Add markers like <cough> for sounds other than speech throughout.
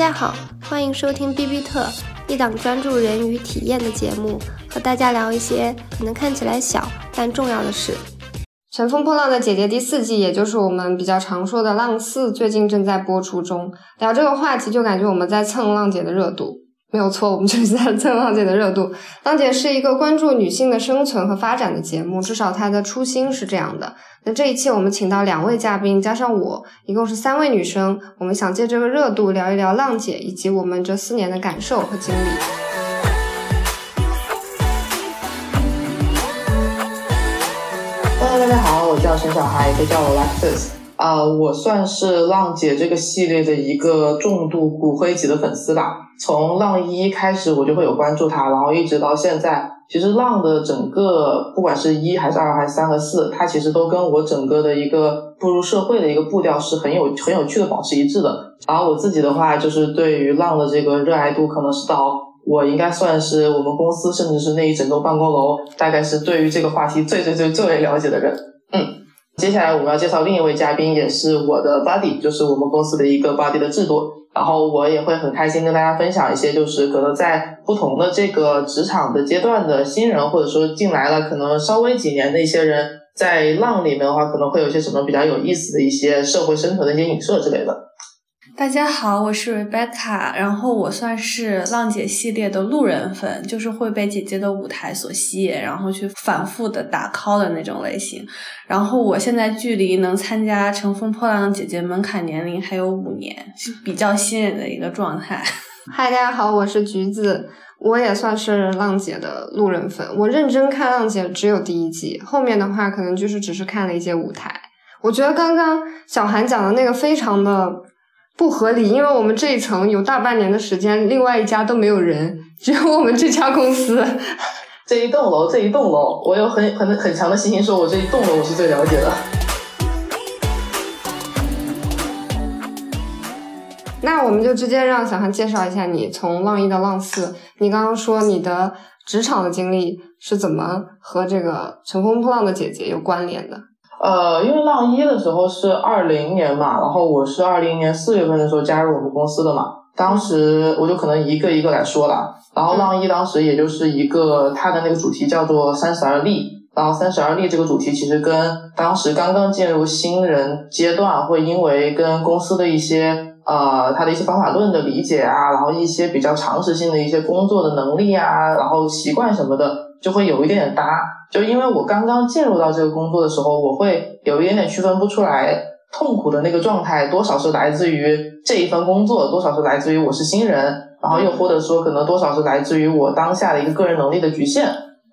大家好，欢迎收听 B B 特，一档专注人与体验的节目，和大家聊一些可能看起来小但重要的事。《乘风破浪的姐姐》第四季，也就是我们比较常说的《浪四》，最近正在播出中。聊这个话题，就感觉我们在蹭浪姐的热度。没有错，我们就是在蹭浪姐的热度。<laughs> 浪姐是一个关注女性的生存和发展的节目，至少它的初心是这样的。那这一期我们请到两位嘉宾，加上我，一共是三位女生。我们想借这个热度聊一聊浪姐以及我们这四年的感受和经历。Hello，大家好，我叫沈小孩，可以叫我 Lexus。啊，我算是浪姐这个系列的一个重度骨灰级的粉丝吧。从浪一开始，我就会有关注他，然后一直到现在，其实浪的整个，不管是一还是二还是三和四，它其实都跟我整个的一个步入社会的一个步调是很有很有趣的，保持一致的。然后我自己的话，就是对于浪的这个热爱度，可能是到我应该算是我们公司，甚至是那一整栋办公楼，大概是对于这个话题最最最最为了解的人。嗯。接下来我们要介绍另一位嘉宾，也是我的 buddy，就是我们公司的一个 buddy 的制度。然后我也会很开心跟大家分享一些，就是可能在不同的这个职场的阶段的新人，或者说进来了可能稍微几年的一些人，在浪里面的话，可能会有些什么比较有意思的一些社会生存的一些影射之类的。大家好，我是 Rebecca，然后我算是浪姐系列的路人粉，就是会被姐姐的舞台所吸引，然后去反复的打 call 的那种类型。然后我现在距离能参加乘风破浪的姐姐门槛年龄还有五年，是比较新人的一个状态。嗨，大家好，我是橘子，我也算是浪姐的路人粉。我认真看浪姐只有第一季，后面的话可能就是只是看了一些舞台。我觉得刚刚小韩讲的那个非常的。不合理，因为我们这一层有大半年的时间，另外一家都没有人，只有我们这家公司。<laughs> 这一栋楼，这一栋楼，我有很很很强的信心，说我这一栋楼我是最了解的。那我们就直接让小韩介绍一下你从浪一到浪四，你刚刚说你的职场的经历是怎么和这个乘风破浪的姐姐有关联的？呃，因为浪一的时候是二零年嘛，然后我是二零年四月份的时候加入我们公司的嘛，当时我就可能一个一个来说了。然后浪一当时也就是一个它的那个主题叫做三十而立，然后三十而立这个主题其实跟当时刚刚进入新人阶段，会因为跟公司的一些呃他的一些方法论的理解啊，然后一些比较常识性的一些工作的能力啊，然后习惯什么的，就会有一点点搭。就因为我刚刚进入到这个工作的时候，我会有一点点区分不出来痛苦的那个状态，多少是来自于这一份工作，多少是来自于我是新人，然后又或者说可能多少是来自于我当下的一个个人能力的局限。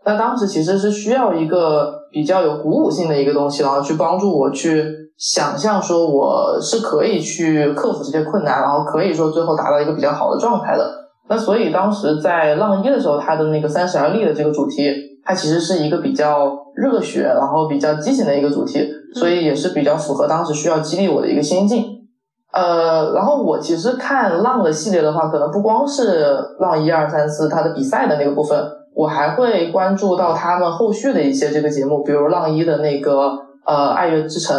那当时其实是需要一个比较有鼓舞性的一个东西，然后去帮助我去想象说我是可以去克服这些困难，然后可以说最后达到一个比较好的状态的。那所以当时在浪一的时候，它的那个三十而立的这个主题。它其实是一个比较热血，然后比较激情的一个主题，所以也是比较符合当时需要激励我的一个心境。呃，然后我其实看浪的系列的话，可能不光是浪一二三四它的比赛的那个部分，我还会关注到他们后续的一些这个节目，比如浪一的那个呃爱乐之城。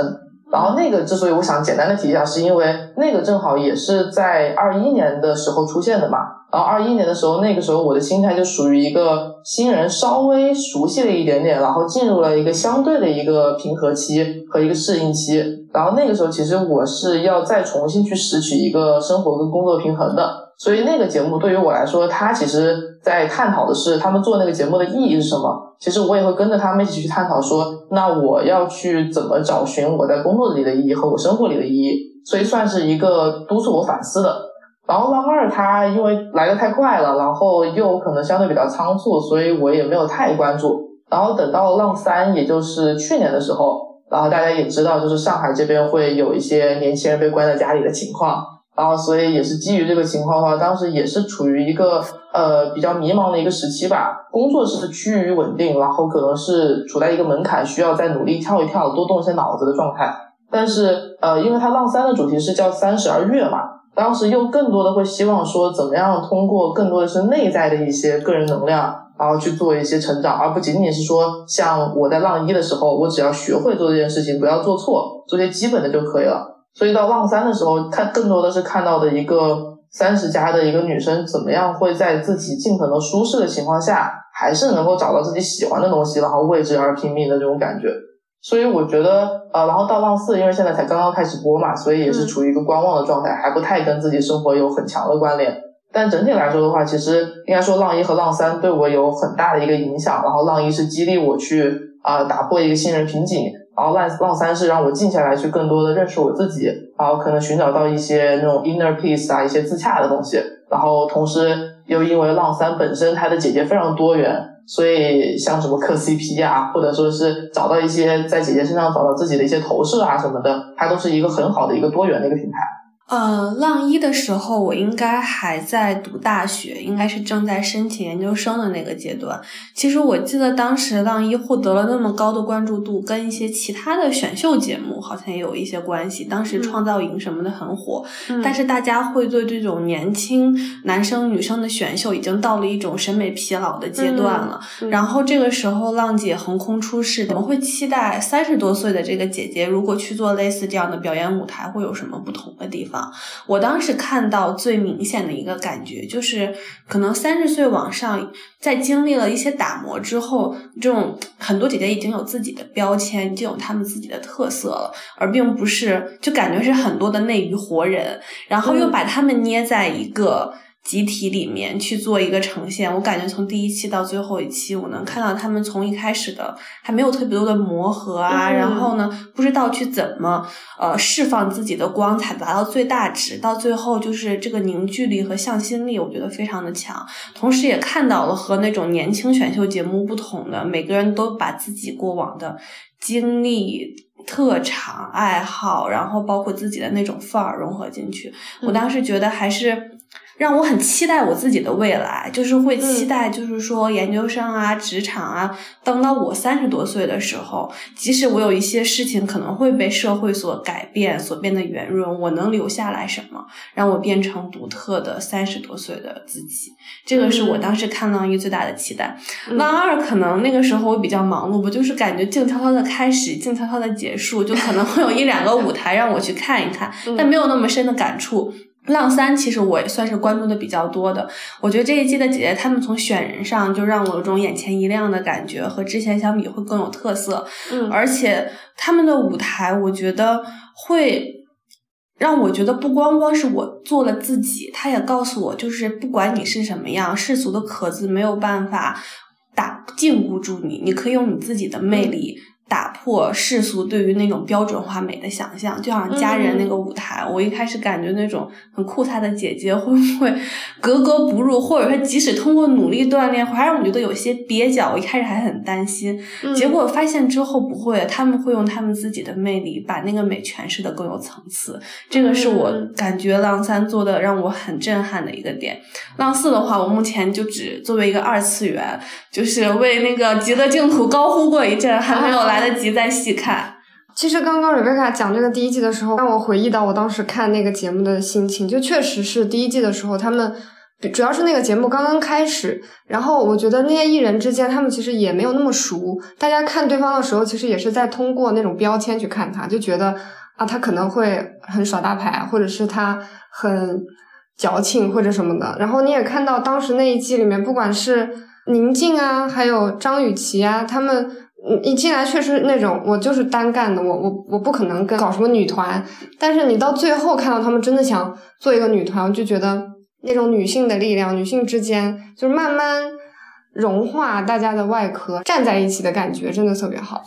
然后那个之所以我想简单的提一下，是因为那个正好也是在二一年的时候出现的嘛。然后二一年的时候，那个时候我的心态就属于一个新人，稍微熟悉了一点点，然后进入了一个相对的一个平和期和一个适应期。然后那个时候，其实我是要再重新去拾取一个生活跟工作平衡的。所以那个节目对于我来说，它其实在探讨的是他们做那个节目的意义是什么。其实我也会跟着他们一起去探讨，说那我要去怎么找寻我在工作里的意义和我生活里的意义。所以算是一个督促我反思的。然后浪二它因为来的太快了，然后又可能相对比较仓促，所以我也没有太关注。然后等到浪三，也就是去年的时候，然后大家也知道，就是上海这边会有一些年轻人被关在家里的情况。然后所以也是基于这个情况的话，当时也是处于一个呃比较迷茫的一个时期吧。工作是趋于稳定，然后可能是处在一个门槛，需要再努力跳一跳，多动一些脑子的状态。但是呃，因为它浪三的主题是叫三十而跃嘛。当时又更多的会希望说，怎么样通过更多的是内在的一些个人能量，然后去做一些成长，而不仅仅是说像我在浪一的时候，我只要学会做这件事情，不要做错，做些基本的就可以了。所以到浪三的时候，看更多的是看到的一个三十加的一个女生怎么样会在自己尽可能舒适的情况下，还是能够找到自己喜欢的东西，然后为之而拼命的这种感觉。所以我觉得，呃，然后到浪四，因为现在才刚刚开始播嘛，所以也是处于一个观望的状态，还不太跟自己生活有很强的关联。但整体来说的话，其实应该说浪一和浪三对我有很大的一个影响。然后浪一是激励我去啊打破一个新人瓶颈，然后浪浪三是让我静下来去更多的认识我自己，然后可能寻找到一些那种 inner peace 啊，一些自洽的东西。然后同时又因为浪三本身它的姐姐非常多元。所以像什么磕 CP 啊，或者说是找到一些在姐姐身上找到自己的一些投射啊什么的，它都是一个很好的一个多元的一个品牌。呃，浪一的时候，我应该还在读大学，应该是正在申请研究生的那个阶段。其实我记得当时浪一获得了那么高的关注度，跟一些其他的选秀节目好像也有一些关系。当时创造营什么的很火，但是大家会对这种年轻男生女生的选秀已经到了一种审美疲劳的阶段了。然后这个时候，浪姐横空出世，怎么会期待三十多岁的这个姐姐如果去做类似这样的表演舞台，会有什么不同的地方？我当时看到最明显的一个感觉，就是可能三十岁往上，在经历了一些打磨之后，这种很多姐姐已经有自己的标签，已经有她们自己的特色了，而并不是就感觉是很多的内娱活人，然后又把他们捏在一个。集体里面去做一个呈现，我感觉从第一期到最后一期，我能看到他们从一开始的还没有特别多的磨合啊，然后呢，不知道去怎么呃释放自己的光彩，达到最大值，到最后就是这个凝聚力和向心力，我觉得非常的强。同时也看到了和那种年轻选秀节目不同的，每个人都把自己过往的经历、特长、爱好，然后包括自己的那种范儿融合进去。我当时觉得还是。让我很期待我自己的未来，就是会期待，就是说研究生啊、职场啊，等到我三十多岁的时候，即使我有一些事情可能会被社会所改变、所变得圆润，我能留下来什么，让我变成独特的三十多岁的自己。这个是我当时看浪一最大的期待。浪二可能那个时候我比较忙碌，不就是感觉静悄悄的开始，静悄悄的结束，就可能会有一两个舞台让我去看一看，但没有那么深的感触。浪三其实我也算是关注的比较多的，我觉得这一季的姐姐她们从选人上就让我有种眼前一亮的感觉，和之前相比会更有特色。嗯，而且他们的舞台，我觉得会让我觉得不光光是我做了自己，他也告诉我，就是不管你是什么样，世俗的壳子没有办法打禁锢住你，你可以用你自己的魅力。打破世俗对于那种标准化美的想象，就像家人那个舞台，我一开始感觉那种很酷飒的姐姐会不会格格不入，或者说即使通过努力锻炼，还让我觉得有些蹩脚。我一开始还很担心，结果发现之后不会，他们会用他们自己的魅力把那个美诠释的更有层次。这个是我感觉浪三做的让我很震撼的一个点。浪四的话，我目前就只作为一个二次元，就是为那个极乐净土高呼过一阵，还没有来。来得及再细看。其实刚刚瑞贝卡讲这个第一季的时候，让我回忆到我当时看那个节目的心情，就确实是第一季的时候，他们主要是那个节目刚刚开始，然后我觉得那些艺人之间，他们其实也没有那么熟，大家看对方的时候，其实也是在通过那种标签去看他，就觉得啊，他可能会很耍大牌，或者是他很矫情或者什么的。然后你也看到当时那一季里面，不管是宁静啊，还有张雨绮啊，他们。你进来确实那种，我就是单干的，我我我不可能跟搞什么女团。但是你到最后看到他们真的想做一个女团，我就觉得那种女性的力量，女性之间就是慢慢融化大家的外壳，站在一起的感觉真的特别好。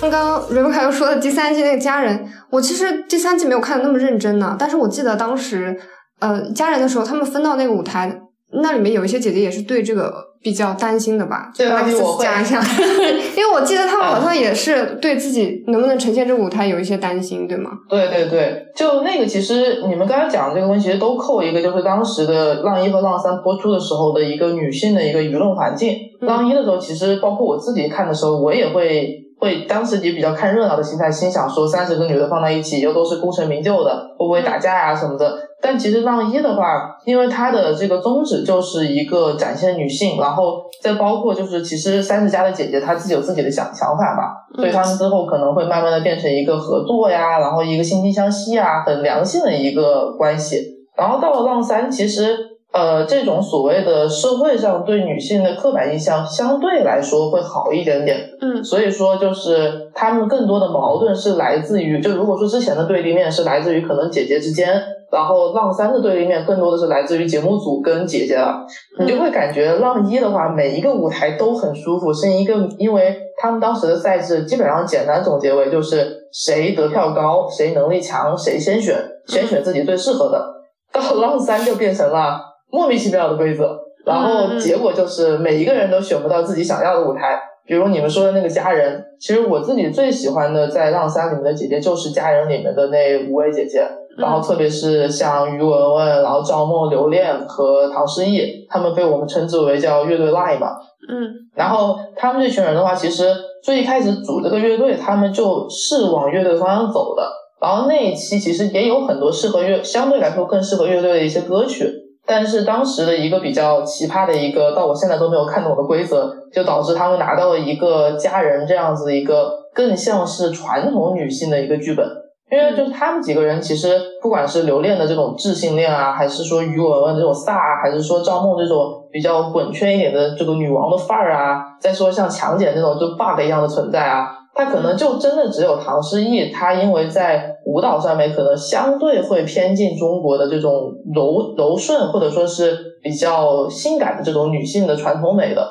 刚刚瑞贝卡又说的第三季那个家人，我其实第三季没有看的那么认真呢，但是我记得当时。呃，家人的时候，他们分到那个舞台，那里面有一些姐姐也是对这个比较担心的吧？对，我讲一下，<laughs> 因为我记得他们好像也是对自己能不能呈现这个舞台有一些担心，对吗？对对对，就那个其实你们刚才讲的这个问题，其实都扣一个，就是当时的浪一和浪三播出的时候的一个女性的一个舆论环境。浪一的时候，其实包括我自己看的时候，我也会。会当时也比较看热闹的心态，心想说三十个女的放在一起，又都是功成名就的，会不会打架呀什么的？但其实浪一的话，因为它的这个宗旨就是一个展现女性，然后再包括就是其实三十加的姐姐她自己有自己的想想法嘛，所以他们之后可能会慢慢的变成一个合作呀，然后一个惺惺相惜啊，很良性的一个关系。然后到了浪三，其实呃这种所谓的社会上对女性的刻板印象相对来说会好一点点，嗯，所以说就是他们更多的矛盾是来自于，就如果说之前的对立面是来自于可能姐姐之间。然后浪三的对立面更多的是来自于节目组跟姐姐了，你就会感觉浪一的话，每一个舞台都很舒服，是一个因为他们当时的赛制基本上简单总结为就是谁得票高，谁能力强，谁先选，先选自己最适合的。<laughs> 到浪三就变成了莫名其妙的规则，然后结果就是每一个人都选不到自己想要的舞台。比如你们说的那个家人，其实我自己最喜欢的在浪三里面的姐姐就是家人里面的那五位姐姐。然后特别是像于文文，然后赵默、刘恋和唐诗逸，他们被我们称之为叫乐队 line 嘛。嗯。然后他们这群人的话，其实最一开始组这个乐队，他们就是往乐队方向走的。然后那一期其实也有很多适合乐，相对来说更适合乐队的一些歌曲。但是当时的一个比较奇葩的一个，到我现在都没有看懂的规则，就导致他们拿到了一个家人这样子一个更像是传统女性的一个剧本。因为就是他们几个人，其实不管是留恋的这种智性恋啊，还是说于文文这种飒啊，还是说赵梦这种比较滚圈一点的这个女王的范儿啊，再说像强姐这种就 bug 一样的存在啊，她可能就真的只有唐诗逸，她因为在舞蹈上面可能相对会偏近中国的这种柔柔顺或者说是比较性感的这种女性的传统美的，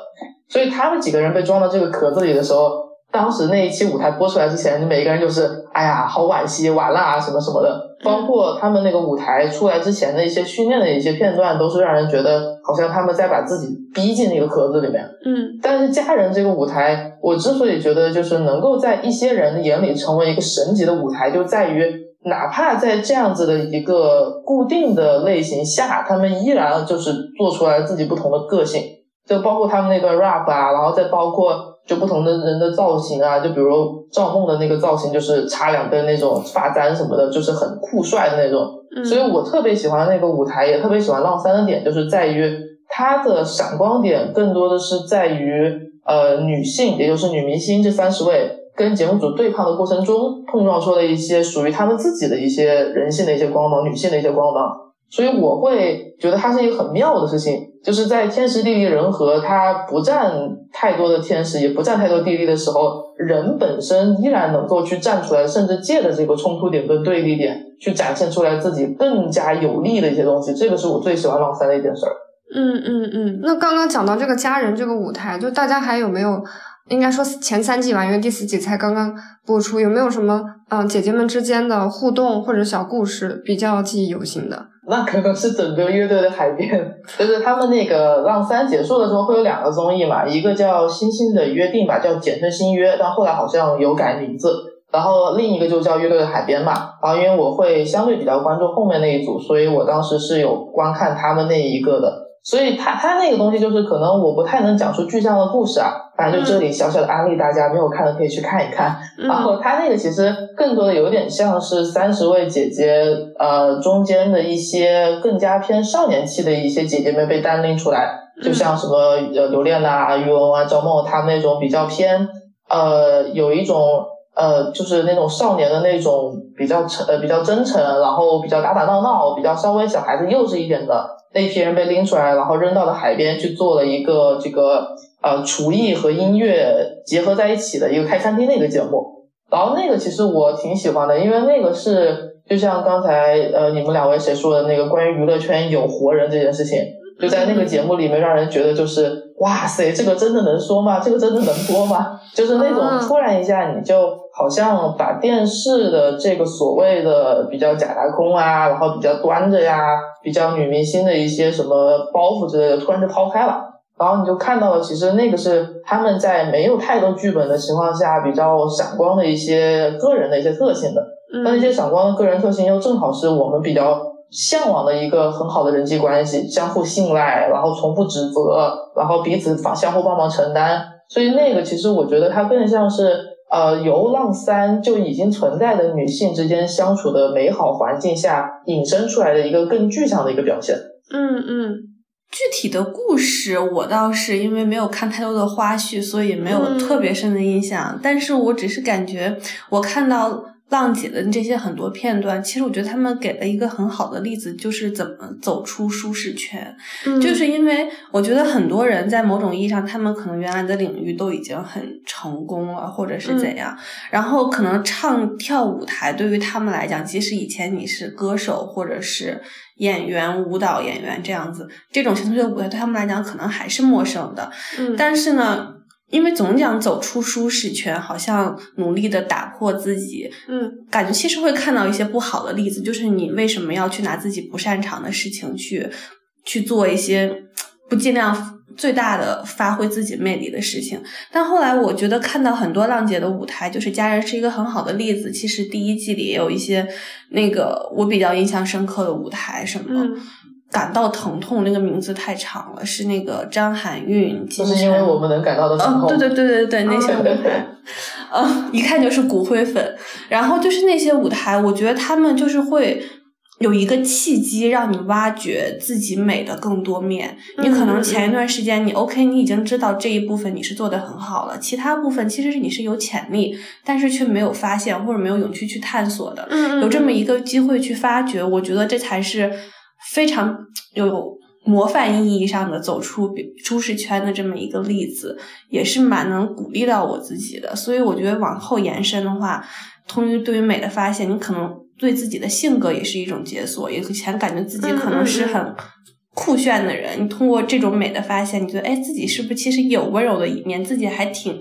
所以他们几个人被装到这个壳子里的时候。当时那一期舞台播出来之前，每一个人就是，哎呀，好惋惜，完了啊，什么什么的。包括他们那个舞台出来之前的一些训练的一些片段，都是让人觉得好像他们在把自己逼进那个壳子里面。嗯。但是家人这个舞台，我之所以觉得就是能够在一些人眼里成为一个神级的舞台，就在于哪怕在这样子的一个固定的类型下，他们依然就是做出来自己不同的个性。就包括他们那段 rap 啊，然后再包括。就不同的人的造型啊，就比如赵梦的那个造型，就是插两根那种发簪什么的，就是很酷帅的那种。所以我特别喜欢那个舞台，也特别喜欢浪三的点，就是在于它的闪光点更多的是在于呃女性，也就是女明星这三十位跟节目组对抗的过程中，碰撞出了一些属于他们自己的一些人性的一些光芒，女性的一些光芒。所以我会觉得它是一个很妙的事情。就是在天时地利人和，它不占太多的天时，也不占太多地利的时候，人本身依然能够去站出来，甚至借着这个冲突点跟对立点，去展现出来自己更加有利的一些东西。这个是我最喜欢老三的一件事儿。嗯嗯嗯。那刚刚讲到这个家人这个舞台，就大家还有没有？应该说前三季吧，因为第四季才刚刚播出，有没有什么嗯姐姐们之间的互动或者小故事比较记忆犹新的？<laughs> 那可能是整个乐队的海边，<laughs> 就是他们那个浪三结束的时候会有两个综艺嘛，一个叫《星星的约定》吧，叫简称《星约》，但后来好像有改名字。然后另一个就叫乐队的海边嘛。然后因为我会相对比较关注后面那一组，所以我当时是有观看他们那一个的。所以他他那个东西就是可能我不太能讲出具象的故事啊，反正就这里小小的安利大家，没有看的可以去看一看。然后他那个其实更多的有点像是三十位姐姐呃中间的一些更加偏少年期的一些姐姐们被单拎出来，就像什么呃刘恋呐、于文啊、赵梦他们那种比较偏呃有一种呃就是那种少年的那种比较诚呃比较真诚，然后比较打打闹闹，比较稍微小孩子幼稚一点的。那批人被拎出来，然后扔到了海边去做了一个这个呃厨艺和音乐结合在一起的一个开餐厅的一个节目。然后那个其实我挺喜欢的，因为那个是就像刚才呃你们两位谁说的那个关于娱乐圈有活人这件事情，就在那个节目里面让人觉得就是哇塞，这个真的能说吗？这个真的能播吗？就是那种突然一下你就。好像把电视的这个所谓的比较假大空啊，然后比较端着呀，比较女明星的一些什么包袱之类的，突然就抛开了，然后你就看到了，其实那个是他们在没有太多剧本的情况下，比较闪光的一些个人的一些特性的。那那些闪光的个人特性，又正好是我们比较向往的一个很好的人际关系，相互信赖，然后从不指责，然后彼此帮相互帮忙承担。所以那个其实我觉得它更像是。呃，由浪三就已经存在的女性之间相处的美好环境下引申出来的一个更具象的一个表现。嗯嗯，具体的故事我倒是因为没有看太多的花絮，所以没有特别深的印象。但是我只是感觉我看到。浪姐的这些很多片段，其实我觉得他们给了一个很好的例子，就是怎么走出舒适圈。嗯，就是因为我觉得很多人在某种意义上，他们可能原来的领域都已经很成功了，或者是怎样。然后可能唱跳舞台对于他们来讲，即使以前你是歌手或者是演员、舞蹈演员这样子，这种形式的舞台对他们来讲可能还是陌生的。嗯，但是呢。因为总讲走出舒适圈，好像努力的打破自己，嗯，感觉其实会看到一些不好的例子，就是你为什么要去拿自己不擅长的事情去去做一些不尽量最大的发挥自己魅力的事情？但后来我觉得看到很多浪姐的舞台，就是家人是一个很好的例子。其实第一季里也有一些那个我比较印象深刻的舞台，什么。感到疼痛那个名字太长了，是那个张含韵。就是因为我们能感到的疼痛。对对对对对，那些舞台，<laughs> 嗯，一看就是骨灰粉。然后就是那些舞台，我觉得他们就是会有一个契机，让你挖掘自己美的更多面。你可能前一段时间你 OK，你已经知道这一部分你是做的很好了，其他部分其实是你是有潜力，但是却没有发现或者没有勇气去探索的。嗯有这么一个机会去发掘，我觉得这才是。非常有模范意义上的走出舒适圈的这么一个例子，也是蛮能鼓励到我自己的。所以我觉得往后延伸的话，通于对于美的发现，你可能对自己的性格也是一种解锁。以前感觉自己可能是很酷炫的人，你通过这种美的发现，你觉得哎，自己是不是其实有温柔的一面，自己还挺。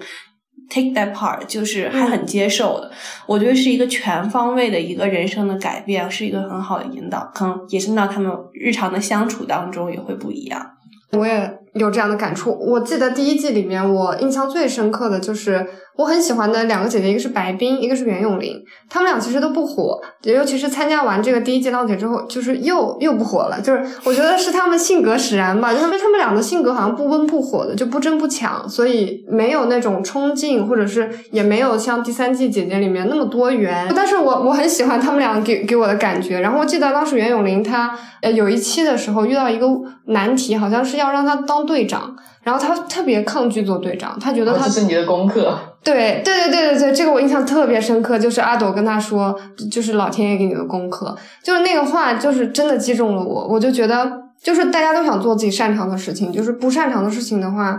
Take that part，就是还很接受的，我觉得是一个全方位的一个人生的改变，是一个很好的引导，可能延伸到他们日常的相处当中也会不一样。我也有这样的感触。我记得第一季里面，我印象最深刻的就是我很喜欢的两个姐姐，一个是白冰，一个是袁咏琳。她们俩其实都不火，尤其是参加完这个第一季浪姐之后，就是又又不火了。就是我觉得是她们性格使然吧，就她们她们俩的性格好像不温不火的，就不争不抢，所以没有那种冲劲，或者是也没有像第三季姐姐里面那么多元。但是我我很喜欢她们俩给给我的感觉。然后我记得当时袁咏琳她呃有一期的时候遇到一个难题，好像是要让她当队长。然后她特别抗拒做队长，她觉得他这是你的功课。对对对对对对，这个我印象特别深刻，就是阿朵跟他说，就是老天爷给你的功课，就是那个话，就是真的击中了我。我就觉得，就是大家都想做自己擅长的事情，就是不擅长的事情的话，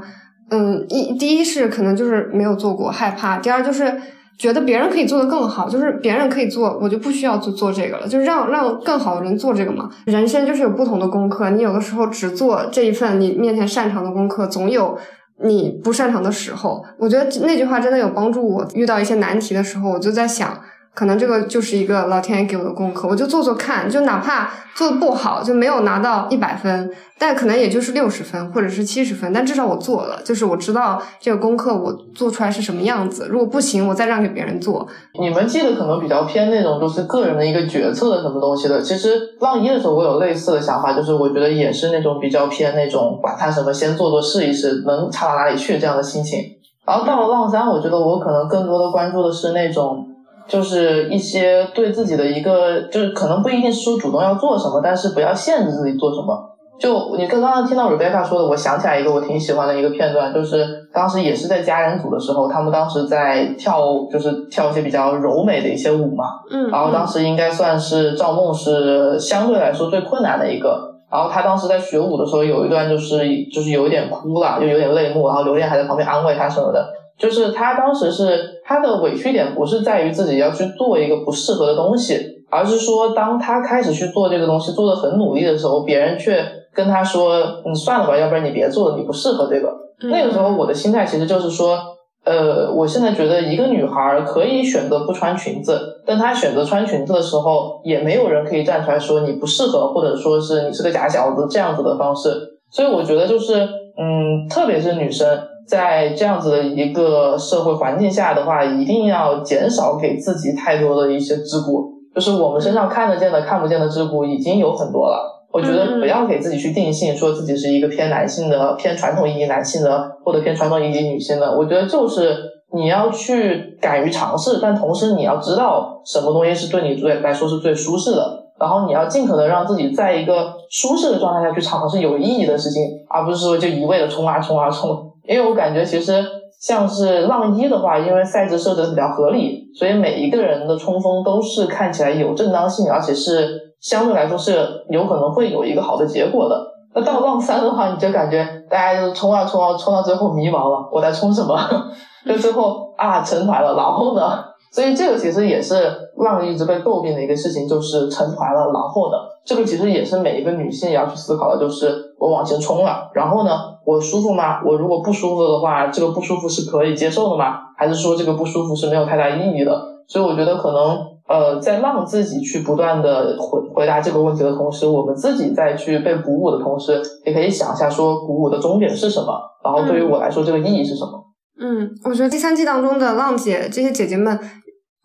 嗯，一第一是可能就是没有做过，害怕；第二就是。觉得别人可以做得更好，就是别人可以做，我就不需要做做这个了，就是让让更好的人做这个嘛。人生就是有不同的功课，你有的时候只做这一份你面前擅长的功课，总有你不擅长的时候。我觉得那句话真的有帮助我，遇到一些难题的时候，我就在想。可能这个就是一个老天爷给我的功课，我就做做看，就哪怕做的不好，就没有拿到一百分，但可能也就是六十分或者是七十分，但至少我做了，就是我知道这个功课我做出来是什么样子。如果不行，我再让给别人做。你们记得可能比较偏那种就是个人的一个决策的什么东西的。其实浪一的时候，我有类似的想法，就是我觉得也是那种比较偏那种管他什么，先做做试一试，能差到哪里去这样的心情。然后到了浪三，我觉得我可能更多的关注的是那种。就是一些对自己的一个，就是可能不一定是说主动要做什么，但是不要限制自己做什么。就你刚刚听到 Rebecca 说的，我想起来一个我挺喜欢的一个片段，就是当时也是在家人组的时候，他们当时在跳，就是跳一些比较柔美的一些舞嘛。嗯。然后当时应该算是赵梦是相对来说最困难的一个，然后他当时在学舞的时候有一段就是就是有一点哭了，就有点泪目，然后刘恋还在旁边安慰他什么的。就是他当时是他的委屈点不是在于自己要去做一个不适合的东西，而是说当他开始去做这个东西，做的很努力的时候，别人却跟他说：“嗯，算了吧，要不然你别做了，你不适合这个。”那个时候我的心态其实就是说，呃，我现在觉得一个女孩可以选择不穿裙子，但她选择穿裙子的时候，也没有人可以站出来说你不适合，或者说是你是个假小子这样子的方式。所以我觉得就是，嗯，特别是女生。在这样子的一个社会环境下的话，一定要减少给自己太多的一些桎梏。就是我们身上看得见的、看不见的桎梏已经有很多了。我觉得不要给自己去定性，说自己是一个偏男性的、偏传统意义男性的，或者偏传统意义女性的。我觉得就是你要去敢于尝试，但同时你要知道什么东西是对你最来说是最舒适的，然后你要尽可能让自己在一个舒适的状态下去尝试有意义的事情，而不是说就一味的冲啊冲啊冲。因为我感觉其实像是浪一的话，因为赛制设置的比较合理，所以每一个人的冲锋都是看起来有正当性，而且是相对来说是有可能会有一个好的结果的。那到浪三的话，你就感觉大家就冲啊冲啊冲到最后迷茫了，我在冲什么？<laughs> 就最后啊成团了，然后呢？所以这个其实也是浪一直被诟病的一个事情，就是成团了，然后呢？这个其实也是每一个女性也要去思考的，就是我往前冲了，然后呢，我舒服吗？我如果不舒服的话，这个不舒服是可以接受的吗？还是说这个不舒服是没有太大意义的？所以我觉得可能呃，在让自己去不断的回回答这个问题的同时，我们自己再去被鼓舞的同时，也可以想一下说鼓舞的终点是什么，然后对于我来说这个意义是什么。嗯，我觉得第三季当中的浪姐这些姐姐们，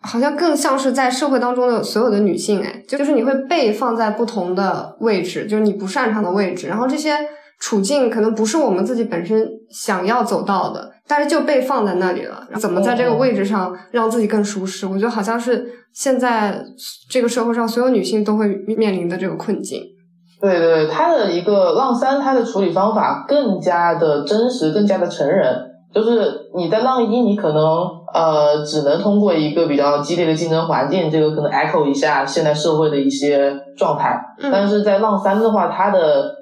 好像更像是在社会当中的所有的女性，哎，就是你会被放在不同的位置，就是你不擅长的位置，然后这些处境可能不是我们自己本身想要走到的，但是就被放在那里了。怎么在这个位置上让自己更舒适？我觉得好像是现在这个社会上所有女性都会面临的这个困境。对对，它的一个浪三，它的处理方法更加的真实，更加的成人。就是你在浪一，你可能呃只能通过一个比较激烈的竞争环境，这个可能 echo 一下现代社会的一些状态。但是在浪三的话，它的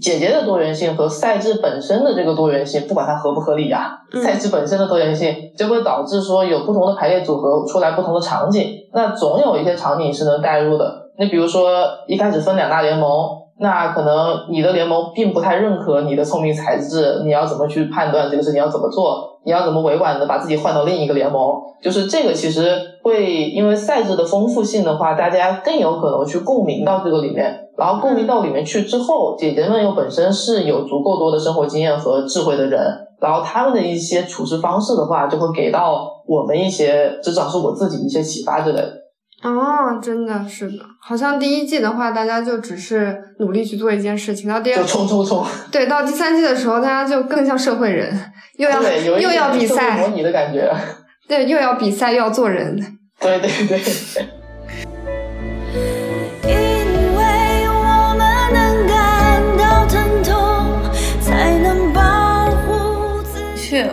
姐姐的多元性和赛制本身的这个多元性，不管它合不合理呀，赛制本身的多元性就会导致说有不同的排列组合出来不同的场景，那总有一些场景是能代入的。你比如说一开始分两大联盟。那可能你的联盟并不太认可你的聪明才智，你要怎么去判断这个事情要怎么做？你要怎么委婉的把自己换到另一个联盟？就是这个其实会因为赛制的丰富性的话，大家更有可能去共鸣到这个里面。然后共鸣到里面去之后，姐姐们又本身是有足够多的生活经验和智慧的人，然后他们的一些处事方式的话，就会给到我们一些，至少是我自己一些启发之类的。哦，真的是的，好像第一季的话，大家就只是努力去做一件事情，到第二就冲冲冲，<laughs> 对，到第三季的时候，大家就更像社会人，又要又要比赛模拟的感觉，<laughs> 对，又要比赛又要做人，对对对。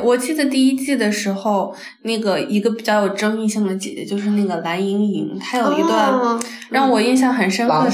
我记得第一季的时候，那个一个比较有争议性的姐姐就是那个蓝盈莹，她有一段让我印象很深刻。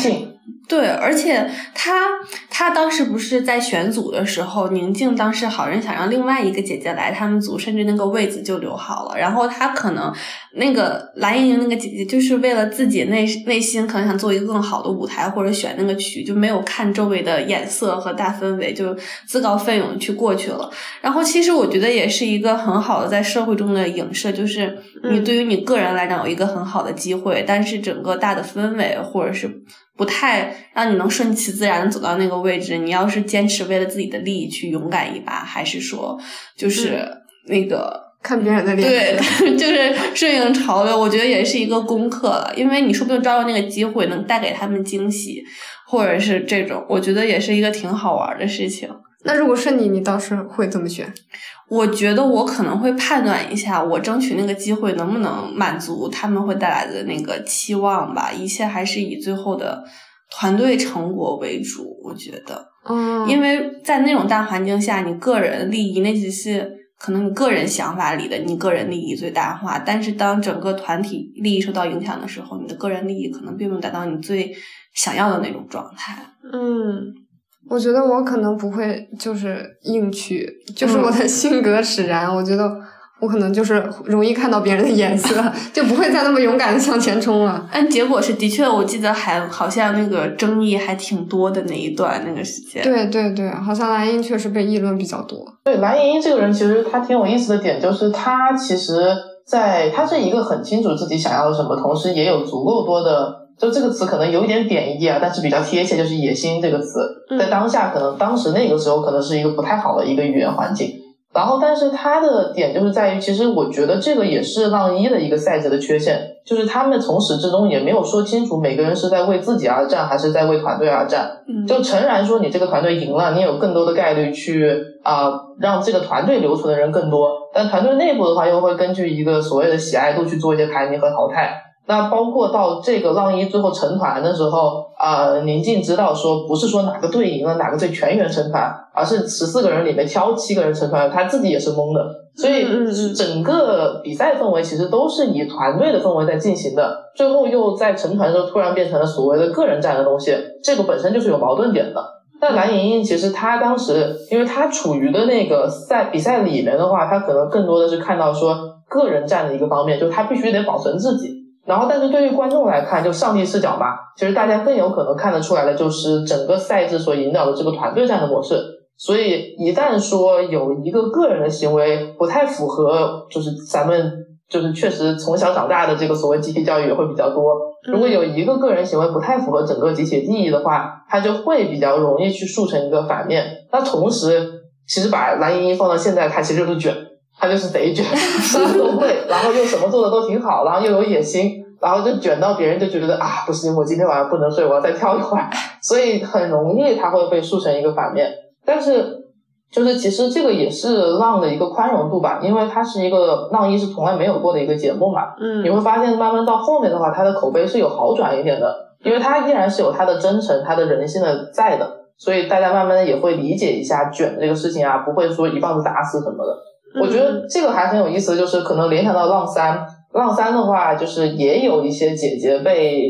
对，而且他他当时不是在选组的时候，宁静当时好人想让另外一个姐姐来他们组，甚至那个位子就留好了。然后他可能那个蓝盈莹那个姐姐就是为了自己内内心可能想做一个更好的舞台或者选那个曲，就没有看周围的眼色和大氛围，就自告奋勇去过去了。然后其实我觉得也是一个很好的在社会中的影射，就是你对于你个人来讲有一个很好的机会，但是整个大的氛围或者是。不太让你能顺其自然的走到那个位置。你要是坚持为了自己的利益去勇敢一把，还是说就是那个看别人的脸？对，<laughs> 就是顺应潮流。我觉得也是一个功课了，因为你说不定抓住那个机会能带给他们惊喜，或者是这种，我觉得也是一个挺好玩的事情。那如果是你，你当时会怎么选？我觉得我可能会判断一下，我争取那个机会能不能满足他们会带来的那个期望吧。一切还是以最后的团队成果为主。我觉得，嗯，因为在那种大环境下，你个人利益那只是可能你个人想法里的你个人利益最大化。但是当整个团体利益受到影响的时候，你的个人利益可能并没有达到你最想要的那种状态。嗯。我觉得我可能不会就是硬去，就是我的性格使然。我觉得我可能就是容易看到别人的眼色，<laughs> 就不会再那么勇敢的向前冲了。但结果是，的确，我记得还好像那个争议还挺多的那一段那个时间。对对对，好像蓝茵确实被议论比较多。对蓝莹莹这个人，其实她挺有意思的点，就是她其实在她是一个很清楚自己想要什么，同时也有足够多的。就这个词可能有一点贬义啊，但是比较贴切，就是野心这个词，在当下可能当时那个时候可能是一个不太好的一个语言环境。然后，但是它的点就是在于，其实我觉得这个也是浪一的一个赛制的缺陷，就是他们从始至终也没有说清楚每个人是在为自己而战，还是在为团队而战。就诚然说你这个团队赢了，你有更多的概率去啊让这个团队留存的人更多，但团队内部的话又会根据一个所谓的喜爱度去做一些排名和淘汰。那包括到这个浪一最后成团的时候，呃，宁静知道说不是说哪个队赢了哪个队全员成团，而是十四个人里面挑七个人成团，他自己也是懵的。所以整个比赛氛围其实都是以团队的氛围在进行的，最后又在成团的时候突然变成了所谓的个人战的东西，这个本身就是有矛盾点的。但蓝莹莹其实她当时，因为她处于的那个赛比赛里面的话，她可能更多的是看到说个人战的一个方面，就她必须得保存自己。然后，但是对于观众来看，就上帝视角嘛，其实大家更有可能看得出来的，就是整个赛制所引导的这个团队战的模式。所以，一旦说有一个个人的行为不太符合，就是咱们就是确实从小长大的这个所谓集体教育也会比较多。如果有一个个人行为不太符合整个集体利益的话，他就会比较容易去塑成一个反面。那同时，其实把蓝盈莹放到现在看，其实就是卷。他就是贼卷，<laughs> 什么都会，然后又什么做的都挺好，然后又有野心，然后就卷到别人就觉得啊不行，我今天晚上不能睡，我要再跳一会儿，<laughs> 所以很容易他会被塑成一个反面。但是就是其实这个也是浪的一个宽容度吧，因为它是一个浪一是从来没有过的一个节目嘛，嗯，你会发现慢慢到后面的话，它的口碑是有好转一点的，因为它依然是有它的真诚、它的人性的在的，所以大家慢慢的也会理解一下卷这个事情啊，不会说一棒子打死什么的。我觉得这个还很有意思，就是可能联想到浪三，浪三的话，就是也有一些姐姐被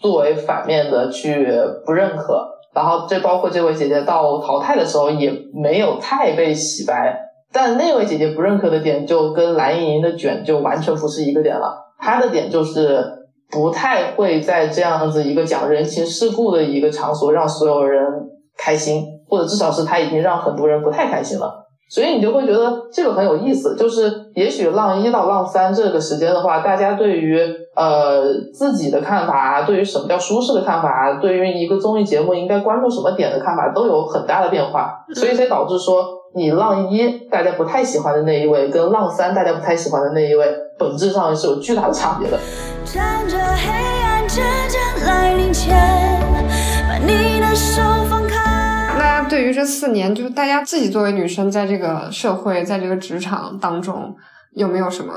作为反面的去不认可，然后这包括这位姐姐到淘汰的时候也没有太被洗白，但那位姐姐不认可的点就跟蓝莹莹的卷就完全不是一个点了，她的点就是不太会在这样子一个讲人情世故的一个场所让所有人开心，或者至少是她已经让很多人不太开心了。所以你就会觉得这个很有意思，就是也许浪一到浪三这个时间的话，大家对于呃自己的看法，对于什么叫舒适的看法，对于一个综艺节目应该关注什么点的看法，都有很大的变化。所以才导致说，你浪一大家不太喜欢的那一位，跟浪三大家不太喜欢的那一位，本质上是有巨大的差别的。站着黑暗渐渐来临前，把你的手对于这四年，就是大家自己作为女生，在这个社会，在这个职场当中，有没有什么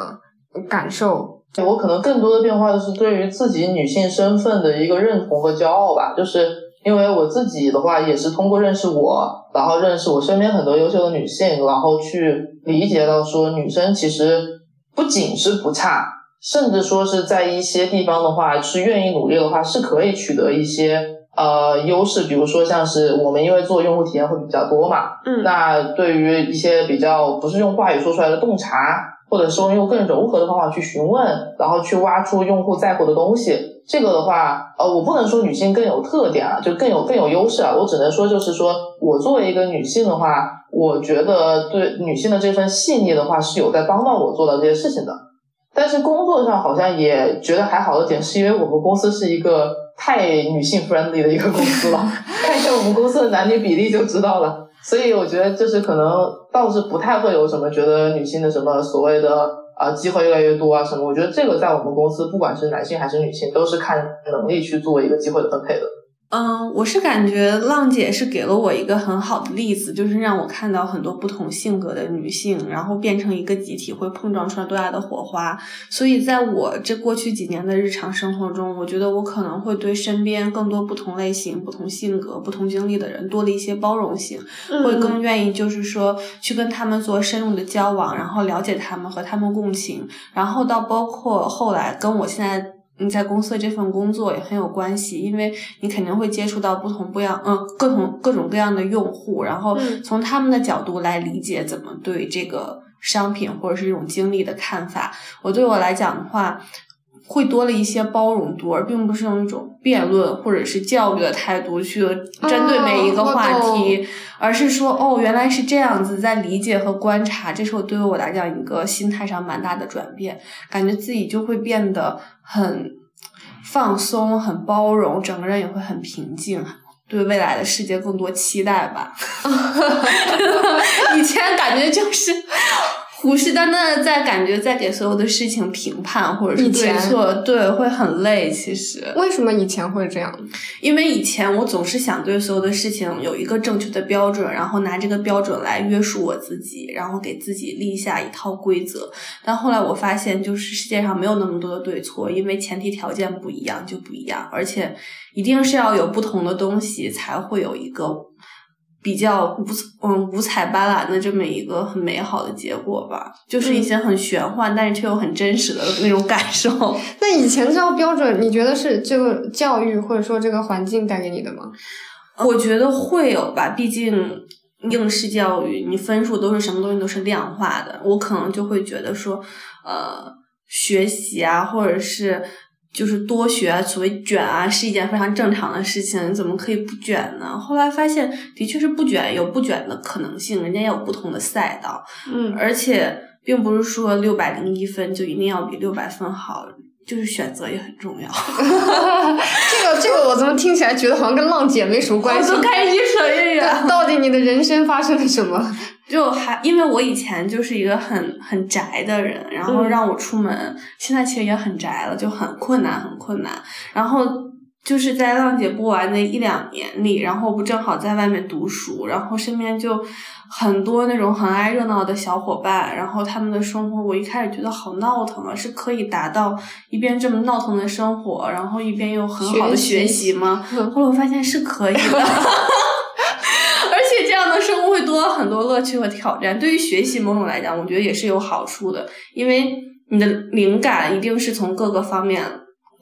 感受？我可能更多的变化的是对于自己女性身份的一个认同和骄傲吧。就是因为我自己的话，也是通过认识我，然后认识我身边很多优秀的女性，然后去理解到说，女生其实不仅是不差，甚至说是在一些地方的话，是愿意努力的话，是可以取得一些。呃，优势，比如说像是我们因为做用户体验会比较多嘛，嗯，那对于一些比较不是用话语说出来的洞察，或者说用更柔和的方法去询问，然后去挖出用户在乎的东西，这个的话，呃，我不能说女性更有特点啊，就更有更有优势啊，我只能说就是说我作为一个女性的话，我觉得对女性的这份细腻的话是有在帮到我做到这些事情的，但是工作上好像也觉得还好的点，是因为我们公司是一个。太女性 friendly 的一个公司了，<laughs> 看一下我们公司的男女比例就知道了。所以我觉得就是可能倒是不太会有什么觉得女性的什么所谓的啊机会越来越多啊什么。我觉得这个在我们公司不管是男性还是女性都是看能力去做一个机会的分配的。嗯，我是感觉浪姐是给了我一个很好的例子，就是让我看到很多不同性格的女性，然后变成一个集体会碰撞出来多大的火花。所以在我这过去几年的日常生活中，我觉得我可能会对身边更多不同类型、不同性格、不同经历的人多了一些包容性，会更愿意就是说去跟他们做深入的交往，然后了解他们和他们共情，然后到包括后来跟我现在。你在公司这份工作也很有关系，因为你肯定会接触到不同不一样，嗯，各种各种各样的用户，然后从他们的角度来理解怎么对这个商品或者是这种经历的看法。我对我来讲的话。会多了一些包容度，而并不是用一种辩论或者是教育的态度去针对每一个话题，而是说哦，原来是这样子，在理解和观察，这是我对于我来讲一个心态上蛮大的转变，感觉自己就会变得很放松、很包容，整个人也会很平静。对未来的世界更多期待吧。<laughs> <laughs> 以前感觉就是虎视眈眈的在感觉在给所有的事情评判或者是对错，对，会很累。其实为什么以前会这样？因为以前我总是想对所有的事情有一个正确的标准，然后拿这个标准来约束我自己，然后给自己立下一套规则。但后来我发现，就是世界上没有那么多的对错，因为前提条件不一样就不一样，而且一定是要有不同的东西才会有一个。比较五嗯五彩斑斓的这么一个很美好的结果吧，就是一些很玄幻，但是却又很真实的 <laughs> 那种感受。<laughs> 那以前这套标准，你觉得是这个教育或者说这个环境带给你的吗？我觉得会有吧，毕竟应试教育，你分数都是什么东西都是量化的，我可能就会觉得说，呃，学习啊，或者是。就是多学，所谓卷啊，是一件非常正常的事情。你怎么可以不卷呢？后来发现，的确是不卷有不卷的可能性，人家也有不同的赛道。嗯，而且并不是说六百零一分就一定要比六百分好。就是选择也很重要，<laughs> <laughs> 这个这个我怎么听起来觉得好像跟浪姐没什么关系？都开始越扯越远。到底你的人生发生了什么？<laughs> 就还因为我以前就是一个很很宅的人，然后让我出门，现在其实也很宅了，就很困难，很困难。然后。就是在浪姐播完那一两年里，然后不正好在外面读书，然后身边就很多那种很爱热闹的小伙伴，然后他们的生活，我一开始觉得好闹腾啊，是可以达到一边这么闹腾的生活，然后一边又很好的学习吗？后来我发现是可以的，<laughs> 而且这样的生活会多很多乐趣和挑战。对于学习某种来讲，我觉得也是有好处的，因为你的灵感一定是从各个方面。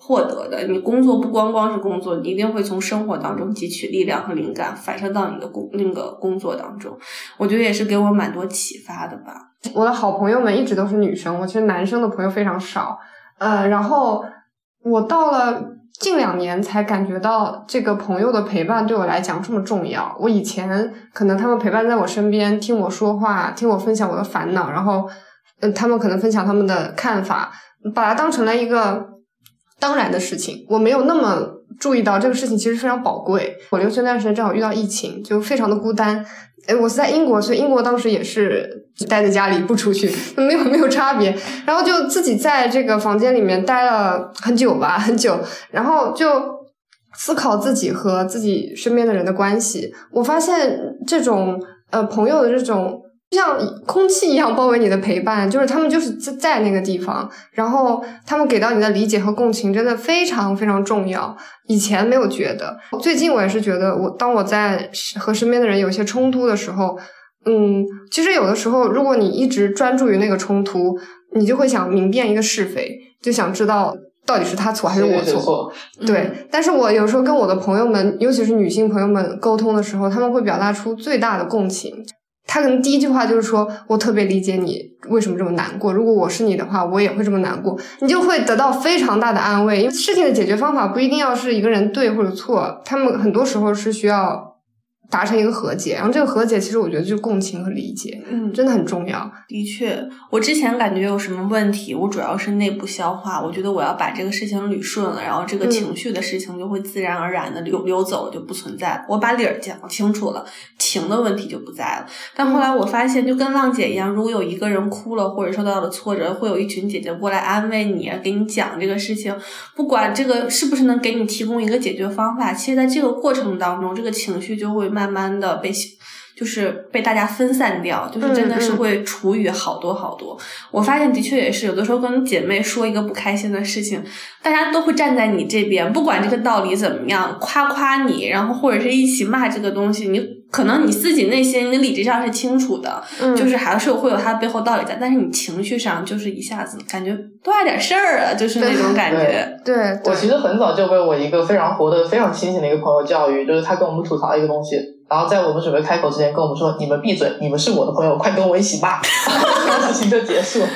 获得的，你工作不光光是工作，你一定会从生活当中汲取力量和灵感，反射到你的工那个工作当中。我觉得也是给我蛮多启发的吧。我的好朋友们一直都是女生，我其实男生的朋友非常少。呃，然后我到了近两年才感觉到这个朋友的陪伴对我来讲这么重要。我以前可能他们陪伴在我身边，听我说话，听我分享我的烦恼，然后嗯，他们可能分享他们的看法，把它当成了一个。当然的事情，我没有那么注意到这个事情其实非常宝贵。我留学那段时间正好遇到疫情，就非常的孤单。哎，我是在英国，所以英国当时也是待在家里不出去，<laughs> 没有没有差别。然后就自己在这个房间里面待了很久吧，很久。然后就思考自己和自己身边的人的关系。我发现这种呃朋友的这种。像空气一样包围你的陪伴，就是他们就是在在那个地方，然后他们给到你的理解和共情真的非常非常重要。以前没有觉得，最近我也是觉得，我当我在和身边的人有一些冲突的时候，嗯，其实有的时候，如果你一直专注于那个冲突，你就会想明辨一个是非，就想知道到底是他错还是我错。对，但是我有时候跟我的朋友们，尤其是女性朋友们沟通的时候，他们会表达出最大的共情。他可能第一句话就是说：“我特别理解你为什么这么难过。如果我是你的话，我也会这么难过。”你就会得到非常大的安慰，因为事情的解决方法不一定要是一个人对或者错，他们很多时候是需要。达成一个和解，然后这个和解其实我觉得就是共情和理解，嗯，真的很重要。的确，我之前感觉有什么问题，我主要是内部消化。我觉得我要把这个事情捋顺了，然后这个情绪的事情就会自然而然的流流走，就不存在。我把理儿讲清楚了，情的问题就不在了。但后来我发现，就跟浪姐一样，如果有一个人哭了或者受到了挫折，会有一群姐姐过来安慰你，给你讲这个事情。不管这个是不是能给你提供一个解决方法，其实在这个过程当中，这个情绪就会慢。慢慢的被，就是被大家分散掉，就是真的是会处于好多好多。我发现的确也是，有的时候跟姐妹说一个不开心的事情，大家都会站在你这边，不管这个道理怎么样，夸夸你，然后或者是一起骂这个东西，你。可能你自己内心、你理智上是清楚的，就是还是会有它背后道理在，但是你情绪上就是一下子感觉多大点事儿啊，就是那种感觉。对，我其实很早就被我一个非常活得非常清醒的一个朋友教育，就是他跟我们吐槽一个东西，然后在我们准备开口之前跟我们说：“你们闭嘴，你们是我的朋友，快跟我一起骂。<laughs> ”事情就结束了。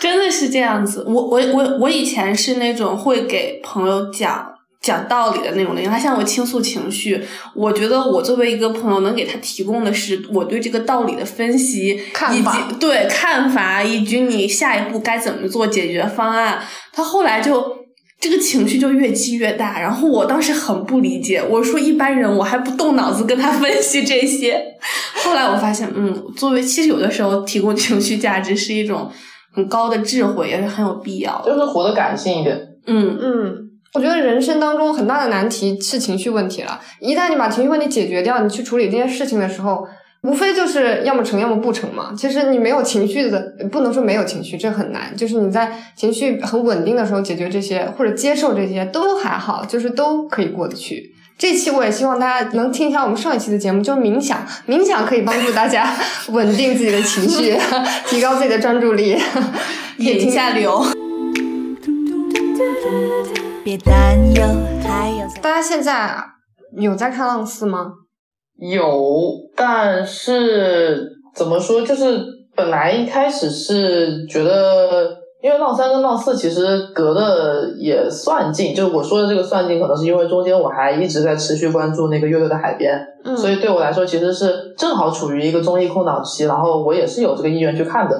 真的是这样子，我我我我以前是那种会给朋友讲。讲道理的那种类型，他向我倾诉情绪，我觉得我作为一个朋友，能给他提供的是我对这个道理的分析，以及对看法，以及你下一步该怎么做解决方案。他后来就这个情绪就越积越大。然后我当时很不理解，我说一般人我还不动脑子跟他分析这些。<laughs> 后来我发现，嗯，作为其实有的时候提供情绪价值是一种很高的智慧，也是很有必要的。就是活得感性一点。嗯嗯，我觉得人生当中很大的难题是情绪问题了。一旦你把情绪问题解决掉，你去处理这些事情的时候。无非就是要么成，要么不成嘛。其实你没有情绪的，不能说没有情绪，这很难。就是你在情绪很稳定的时候解决这些，或者接受这些，都还好，就是都可以过得去。这期我也希望大家能听一下我们上一期的节目，就是冥想，冥想可以帮助大家 <laughs> 稳定自己的情绪，<laughs> 提高自己的专注力，<laughs> 眼一下流。别担忧，还有大家现在有在看浪四吗？有，但是怎么说，就是本来一开始是觉得，因为浪三跟浪四其实隔的也算近，就是我说的这个算近，可能是因为中间我还一直在持续关注那个《乐队的海边》，所以对我来说其实是正好处于一个综艺空档期，然后我也是有这个意愿去看的，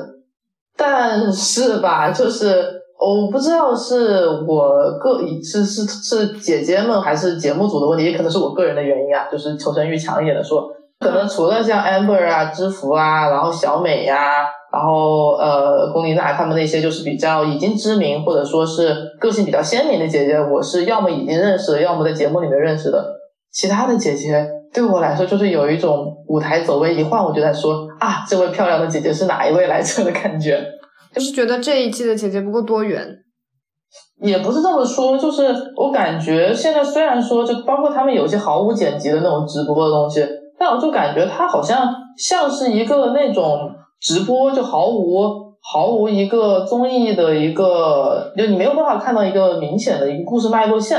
但是吧，就是。我不知道是我个是是是姐姐们还是节目组的问题，也可能是我个人的原因啊。就是求生欲强一点的说，可能除了像 Amber 啊、知福啊，然后小美呀，然后呃龚琳娜他们那些就是比较已经知名或者说是个性比较鲜明的姐姐，我是要么已经认识，要么在节目里面认识的。其他的姐姐对我来说，就是有一种舞台走位一换，我就在说啊，这位漂亮的姐姐是哪一位来着的感觉。就是觉得这一季的姐姐不够多元，也不是这么说，就是我感觉现在虽然说就包括他们有些毫无剪辑的那种直播的东西，但我就感觉它好像像是一个那种直播，就毫无毫无一个综艺的一个，就你没有办法看到一个明显的一个故事脉络线。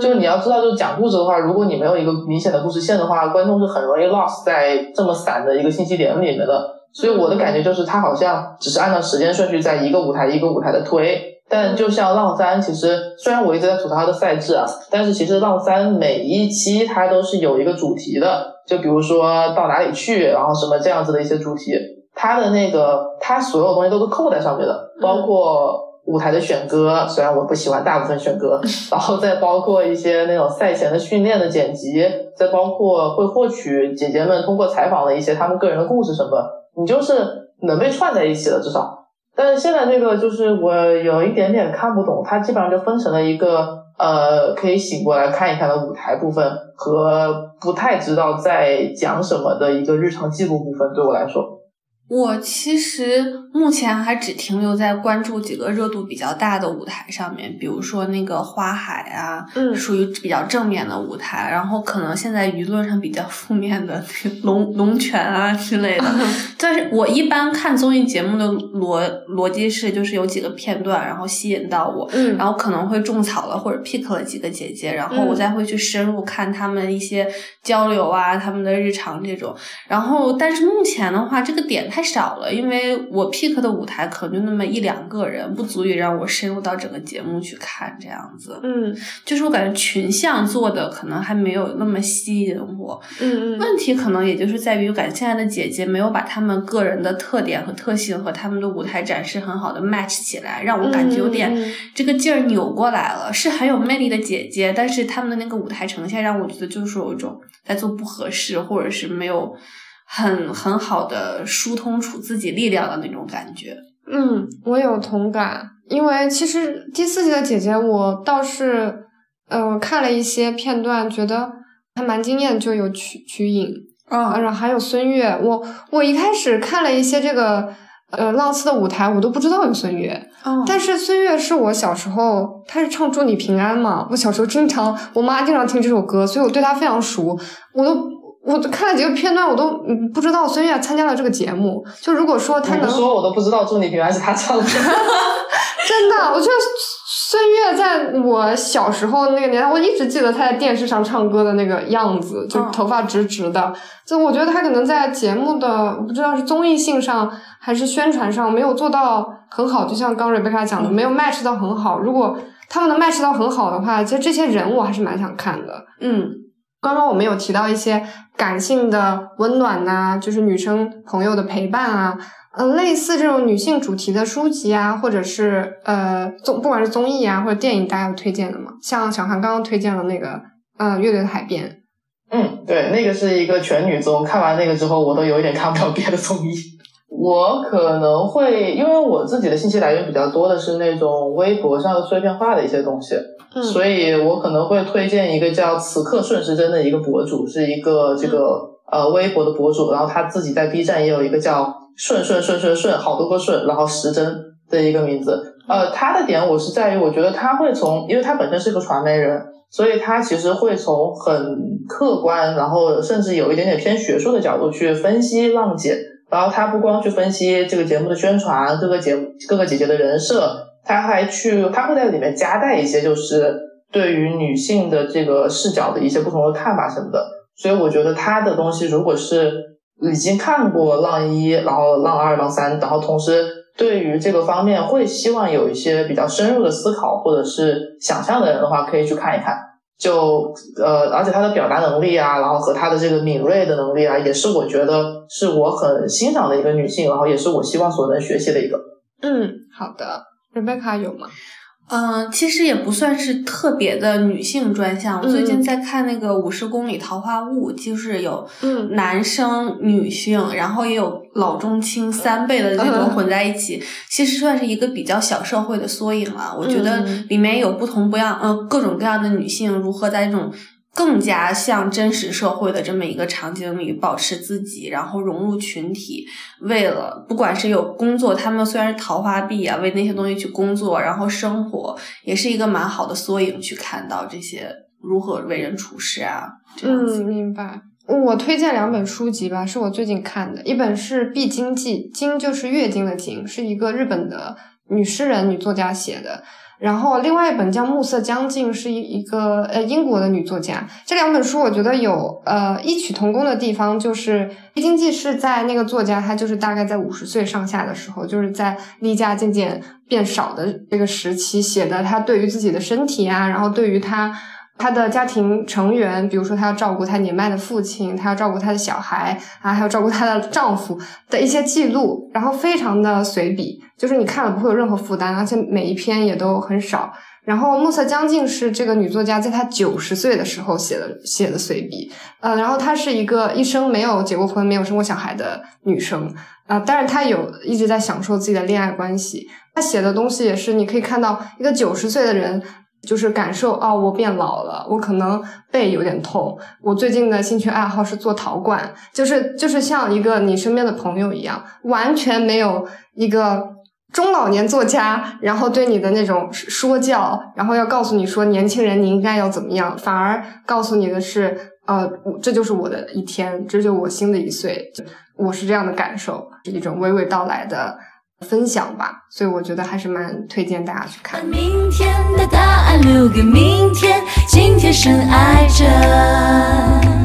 就你要知道，就是讲故事的话，如果你没有一个明显的故事线的话，观众是很容易 lost 在这么散的一个信息点里面的。所以我的感觉就是，他好像只是按照时间顺序在一个舞台一个舞台的推。但就像浪三，其实虽然我一直在吐槽他的赛制啊，但是其实浪三每一期它都是有一个主题的。就比如说到哪里去，然后什么这样子的一些主题，它的那个它所有东西都是扣在上面的，包括舞台的选歌，虽然我不喜欢大部分选歌，<laughs> 然后再包括一些那种赛前的训练的剪辑，再包括会获取姐姐们通过采访的一些他们个人的故事什么。你就是能被串在一起的，至少。但是现在这个就是我有一点点看不懂，它基本上就分成了一个呃可以醒过来看一看的舞台部分和不太知道在讲什么的一个日常记录部分，对我来说。我其实目前还只停留在关注几个热度比较大的舞台上面，比如说那个花海啊，嗯，属于比较正面的舞台。然后可能现在舆论上比较负面的龙龙泉啊之类的。<laughs> 但是我一般看综艺节目的逻逻辑是，就是有几个片段，然后吸引到我，嗯，然后可能会种草了或者 pick 了几个姐姐，然后我再会去深入看他们一些交流啊，他们的日常这种。然后，但是目前的话，这个点太。少了，因为我 pick 的舞台可能就那么一两个人，不足以让我深入到整个节目去看这样子。嗯，就是我感觉群像做的可能还没有那么吸引我。嗯嗯。问题可能也就是在于，感觉现在的姐姐没有把她们个人的特点和特性和她们的舞台展示很好的 match 起来，让我感觉有点这个劲儿扭过来了。是很有魅力的姐姐，但是他们的那个舞台呈现让我觉得就是有一种在做不合适，或者是没有。很很好的疏通出自己力量的那种感觉。嗯，我有同感，因为其实第四季的姐姐，我倒是呃看了一些片段，觉得还蛮惊艳，就有曲曲颖啊，然后还有孙悦。我我一开始看了一些这个呃浪次的舞台，我都不知道有孙悦。哦，但是孙悦是我小时候，他是唱祝你平安嘛，我小时候经常，我妈经常听这首歌，所以我对他非常熟，我都。我看了几个片段，我都不知道孙悦参加了这个节目。就如果说他能说，我都不知道《祝你平安》是他唱的。<laughs> 真的，我觉得孙悦在我小时候那个年代，我一直记得他在电视上唱歌的那个样子，就头发直直的。就我觉得他可能在节目的不知道是综艺性上还是宣传上没有做到很好。就像刚瑞贝卡讲的，没有 match 到很好。如果他们能 match 到很好的话，其实这些人我还是蛮想看的。嗯。刚刚我们有提到一些感性的温暖呐，就是女生朋友的陪伴啊，嗯，类似这种女性主题的书籍啊，或者是呃综不管是综艺啊或者电影，大家有推荐的吗？像小韩刚刚推荐了那个呃乐队的海边，嗯，对，那个是一个全女综，看完那个之后，我都有一点看不了别的综艺。我可能会因为我自己的信息来源比较多的是那种微博上的碎片化的一些东西。所以我可能会推荐一个叫“此刻顺时针”的一个博主，是一个这个呃微博的博主，然后他自己在 B 站也有一个叫“顺顺顺顺顺”好多个顺，然后时针的一个名字。呃，他的点我是在于，我觉得他会从，因为他本身是个传媒人，所以他其实会从很客观，然后甚至有一点点偏学术的角度去分析浪姐。然后他不光去分析这个节目的宣传，各个节各个姐姐的人设。他还去，他会在里面夹带一些，就是对于女性的这个视角的一些不同的看法什么的。所以我觉得他的东西，如果是已经看过浪一，然后浪二、浪三，然后同时对于这个方面会希望有一些比较深入的思考或者是想象的人的话，可以去看一看。就呃，而且她的表达能力啊，然后和她的这个敏锐的能力啊，也是我觉得是我很欣赏的一个女性，然后也是我希望所能学习的一个。嗯，好的。准备卡有吗？嗯，其实也不算是特别的女性专项。我最近在看那个《五十公里桃花坞》，就是有男生、女性，然后也有老中青三辈的这种混在一起，其实算是一个比较小社会的缩影了。我觉得里面有不同不样，呃，各种各样的女性如何在这种。更加像真实社会的这么一个场景里保持自己，然后融入群体。为了不管是有工作，他们虽然是桃花币啊，为那些东西去工作，然后生活也是一个蛮好的缩影。去看到这些如何为人处事啊，嗯，明白。我推荐两本书籍吧，是我最近看的，一本是《必经记》，经就是月经的经，是一个日本的女诗人、女作家写的。然后另外一本叫《暮色将近》，是一一个呃英国的女作家。这两本书我觉得有呃异曲同工的地方，就是《黑经记》是在那个作家她就是大概在五十岁上下的时候，就是在例假渐渐变少的这个时期写的。她对于自己的身体啊，然后对于她她的家庭成员，比如说她要照顾她年迈的父亲，她要照顾她的小孩啊，还要照顾她的丈夫的一些记录，然后非常的随笔。就是你看了不会有任何负担，而且每一篇也都很少。然后《暮色将近》是这个女作家在她九十岁的时候写的写的随笔，呃，然后她是一个一生没有结过婚、没有生过小孩的女生，啊，但是她有一直在享受自己的恋爱关系。她写的东西也是你可以看到一个九十岁的人，就是感受哦，我变老了，我可能背有点痛，我最近的兴趣爱好是做陶罐，就是就是像一个你身边的朋友一样，完全没有一个。中老年作家，然后对你的那种说教，然后要告诉你说年轻人你应该要怎么样，反而告诉你的是，呃，这就是我的一天，这就是我新的一岁，我是这样的感受，是一种娓娓道来的分享吧，所以我觉得还是蛮推荐大家去看。明天的答案留给明天，今天深爱着。